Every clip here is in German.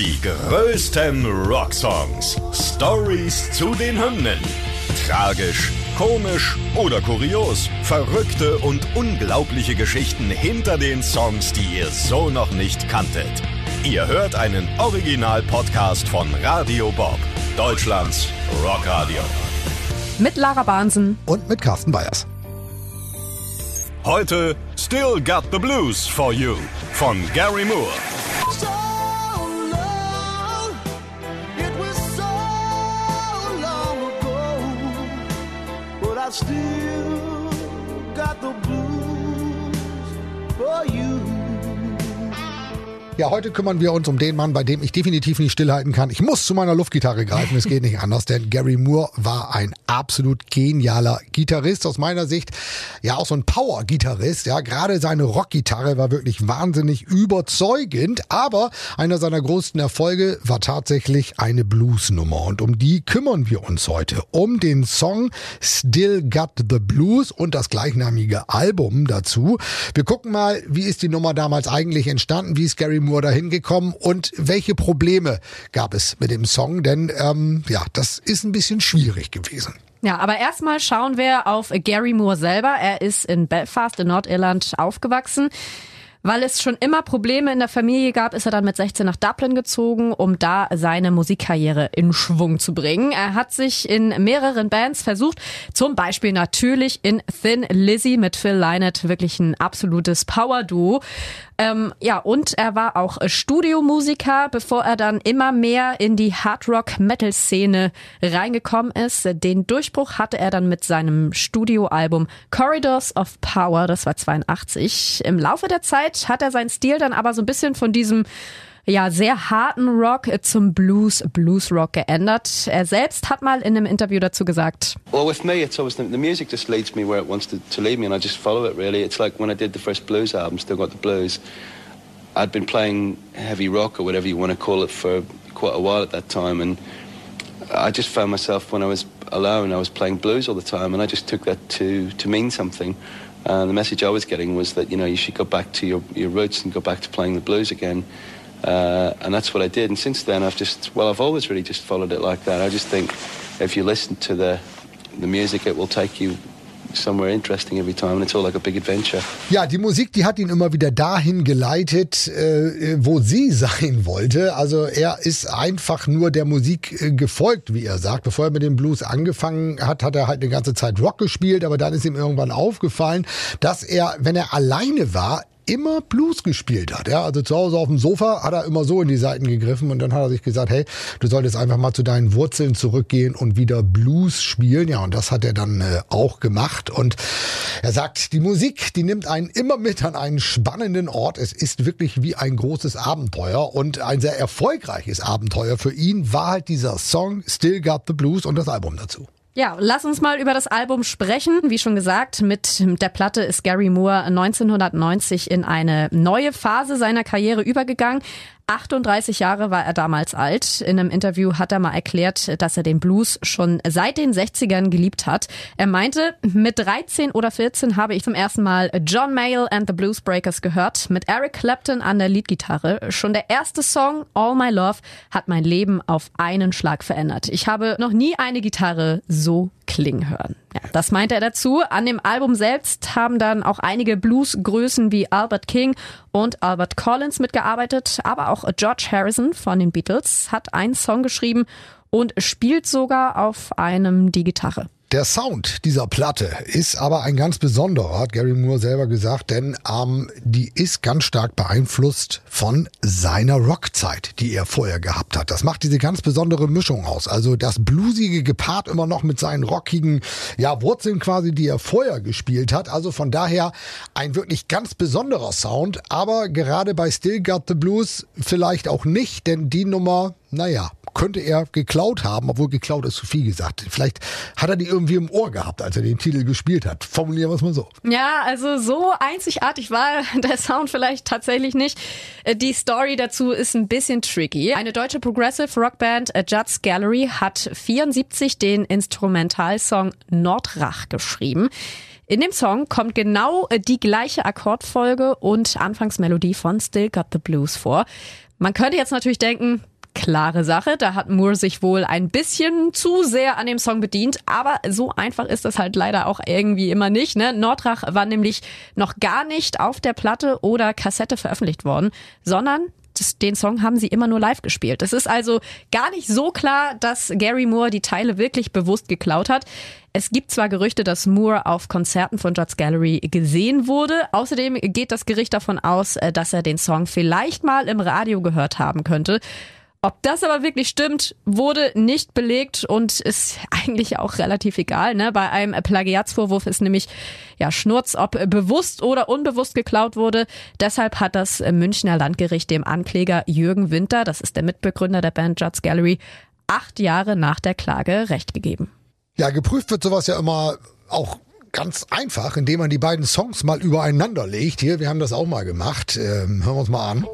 Die größten Rocksongs. Stories zu den Hymnen. Tragisch, komisch oder kurios. Verrückte und unglaubliche Geschichten hinter den Songs, die ihr so noch nicht kanntet. Ihr hört einen Original-Podcast von Radio Bob, Deutschlands Rockradio. Mit Lara Bahnsen. Und mit Carsten Bayers. Heute Still Got the Blues for You von Gary Moore. Still Ja, heute kümmern wir uns um den Mann, bei dem ich definitiv nicht stillhalten kann. Ich muss zu meiner Luftgitarre greifen, es geht nicht anders, denn Gary Moore war ein absolut genialer Gitarrist aus meiner Sicht. Ja, auch so ein Power-Gitarrist. Ja, gerade seine Rockgitarre war wirklich wahnsinnig überzeugend, aber einer seiner größten Erfolge war tatsächlich eine Bluesnummer und um die kümmern wir uns heute. Um den Song Still Got the Blues und das gleichnamige Album dazu. Wir gucken mal, wie ist die Nummer damals eigentlich entstanden, wie ist Gary Moore dahin gekommen und welche Probleme gab es mit dem Song, denn ähm, ja, das ist ein bisschen schwierig gewesen. Ja, aber erstmal schauen wir auf Gary Moore selber. Er ist in Belfast in Nordirland aufgewachsen. Weil es schon immer Probleme in der Familie gab, ist er dann mit 16 nach Dublin gezogen, um da seine Musikkarriere in Schwung zu bringen. Er hat sich in mehreren Bands versucht, zum Beispiel natürlich in Thin Lizzy mit Phil Lynott, wirklich ein absolutes Power-Duo. Ähm, ja, und er war auch Studiomusiker, bevor er dann immer mehr in die Hard-Rock-Metal-Szene reingekommen ist. Den Durchbruch hatte er dann mit seinem Studioalbum Corridors of Power, das war 82. Im Laufe der Zeit hat er seinen Stil dann aber so ein bisschen von diesem ja, sehr harten Rock zum Blues, Blues Rock geändert. Er selbst hat mal in einem Interview dazu gesagt, Well, with me, it's always the, the music just leads me where it wants to, to lead me, and I just follow it. Really, it's like when I did the first blues album, Still Got the Blues. I'd been playing heavy rock or whatever you want to call it for quite a while at that time, and I just found myself when I was alone, I was playing blues all the time, and I just took that to to mean something. And the message I was getting was that you know you should go back to your your roots and go back to playing the blues again. Uh, and that's what I did. And since then, I've just well, I've always really just followed it like that. I just think if you listen to the the music, it will take you somewhere interesting every time, and it's all like a big adventure. Ja, die Musik, die hat ihn immer wieder dahin geleitet, äh, wo sie sein wollte. Also er ist einfach nur der Musik äh, gefolgt, wie er sagt. Bevor er mit dem Blues angefangen hat, hat er halt eine ganze Zeit Rock gespielt, aber dann ist ihm irgendwann aufgefallen, dass er, wenn er alleine war, immer Blues gespielt hat. Ja, also zu Hause auf dem Sofa hat er immer so in die Seiten gegriffen und dann hat er sich gesagt, hey, du solltest einfach mal zu deinen Wurzeln zurückgehen und wieder Blues spielen. Ja, und das hat er dann äh, auch gemacht. Und er sagt, die Musik, die nimmt einen immer mit an einen spannenden Ort. Es ist wirklich wie ein großes Abenteuer und ein sehr erfolgreiches Abenteuer für ihn war halt dieser Song Still Got the Blues und das Album dazu. Ja, lass uns mal über das Album sprechen. Wie schon gesagt, mit der Platte ist Gary Moore 1990 in eine neue Phase seiner Karriere übergegangen. 38 Jahre war er damals alt. In einem Interview hat er mal erklärt, dass er den Blues schon seit den 60ern geliebt hat. Er meinte, mit 13 oder 14 habe ich zum ersten Mal John Mayall and the Blues Breakers gehört, mit Eric Clapton an der Leadgitarre. Schon der erste Song, All My Love, hat mein Leben auf einen Schlag verändert. Ich habe noch nie eine Gitarre so klingen hören. Ja, das meinte er dazu. An dem Album selbst haben dann auch einige Bluesgrößen wie Albert King und Albert Collins mitgearbeitet, aber auch George Harrison von den Beatles hat einen Song geschrieben und spielt sogar auf einem die Gitarre. Der Sound dieser Platte ist aber ein ganz besonderer, hat Gary Moore selber gesagt, denn ähm, die ist ganz stark beeinflusst von seiner Rockzeit, die er vorher gehabt hat. Das macht diese ganz besondere Mischung aus. Also das Bluesige gepaart immer noch mit seinen rockigen ja, Wurzeln quasi, die er vorher gespielt hat. Also von daher ein wirklich ganz besonderer Sound, aber gerade bei Still Got the Blues vielleicht auch nicht, denn die Nummer, naja, könnte er geklaut haben, obwohl geklaut ist zu viel gesagt. Vielleicht hat er die irgendwie im Ohr gehabt, als er den Titel gespielt hat. Formulieren wir es mal so. Ja, also so einzigartig war der Sound vielleicht tatsächlich nicht. Die Story dazu ist ein bisschen tricky. Eine deutsche Progressive Rockband Judd's Gallery hat 74 den Instrumentalsong Nordrach geschrieben. In dem Song kommt genau die gleiche Akkordfolge und Anfangsmelodie von Still Got the Blues vor. Man könnte jetzt natürlich denken, klare Sache. Da hat Moore sich wohl ein bisschen zu sehr an dem Song bedient, aber so einfach ist das halt leider auch irgendwie immer nicht. Ne? Nordrach war nämlich noch gar nicht auf der Platte oder Kassette veröffentlicht worden, sondern den Song haben sie immer nur live gespielt. Es ist also gar nicht so klar, dass Gary Moore die Teile wirklich bewusst geklaut hat. Es gibt zwar Gerüchte, dass Moore auf Konzerten von Judd's Gallery gesehen wurde. Außerdem geht das Gericht davon aus, äh, dass er den Song vielleicht mal im Radio gehört haben könnte. Ob das aber wirklich stimmt, wurde nicht belegt und ist eigentlich auch relativ egal. Ne? Bei einem Plagiatsvorwurf ist nämlich ja Schnurz, ob bewusst oder unbewusst geklaut wurde. Deshalb hat das Münchner Landgericht dem Ankläger Jürgen Winter, das ist der Mitbegründer der Band Judd's Gallery, acht Jahre nach der Klage Recht gegeben. Ja, geprüft wird sowas ja immer auch ganz einfach, indem man die beiden Songs mal übereinander legt. Hier, wir haben das auch mal gemacht. Ähm, hören wir uns mal an.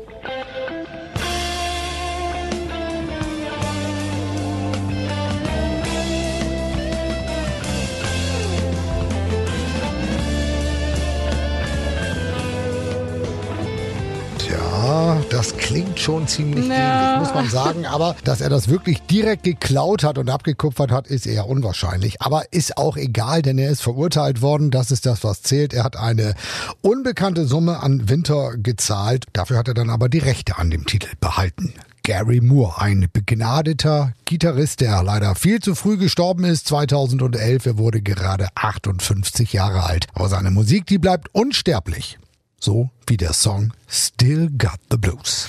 Klingt schon ziemlich Ja. ähnlich, muss man sagen. Aber dass er das wirklich direkt geklaut hat und abgekupfert hat, ist eher unwahrscheinlich. Aber ist auch egal, denn er ist verurteilt worden. Das ist das, was zählt. Er hat eine unbekannte Summe an Winter gezahlt. Dafür hat er dann aber die Rechte an dem Titel behalten. Gary Moore, ein begnadeter Gitarrist, der leider viel zu früh gestorben ist, 2011. Er wurde gerade 58 Jahre alt. Aber seine Musik, die bleibt unsterblich. So wie der Song Still Got the Blues.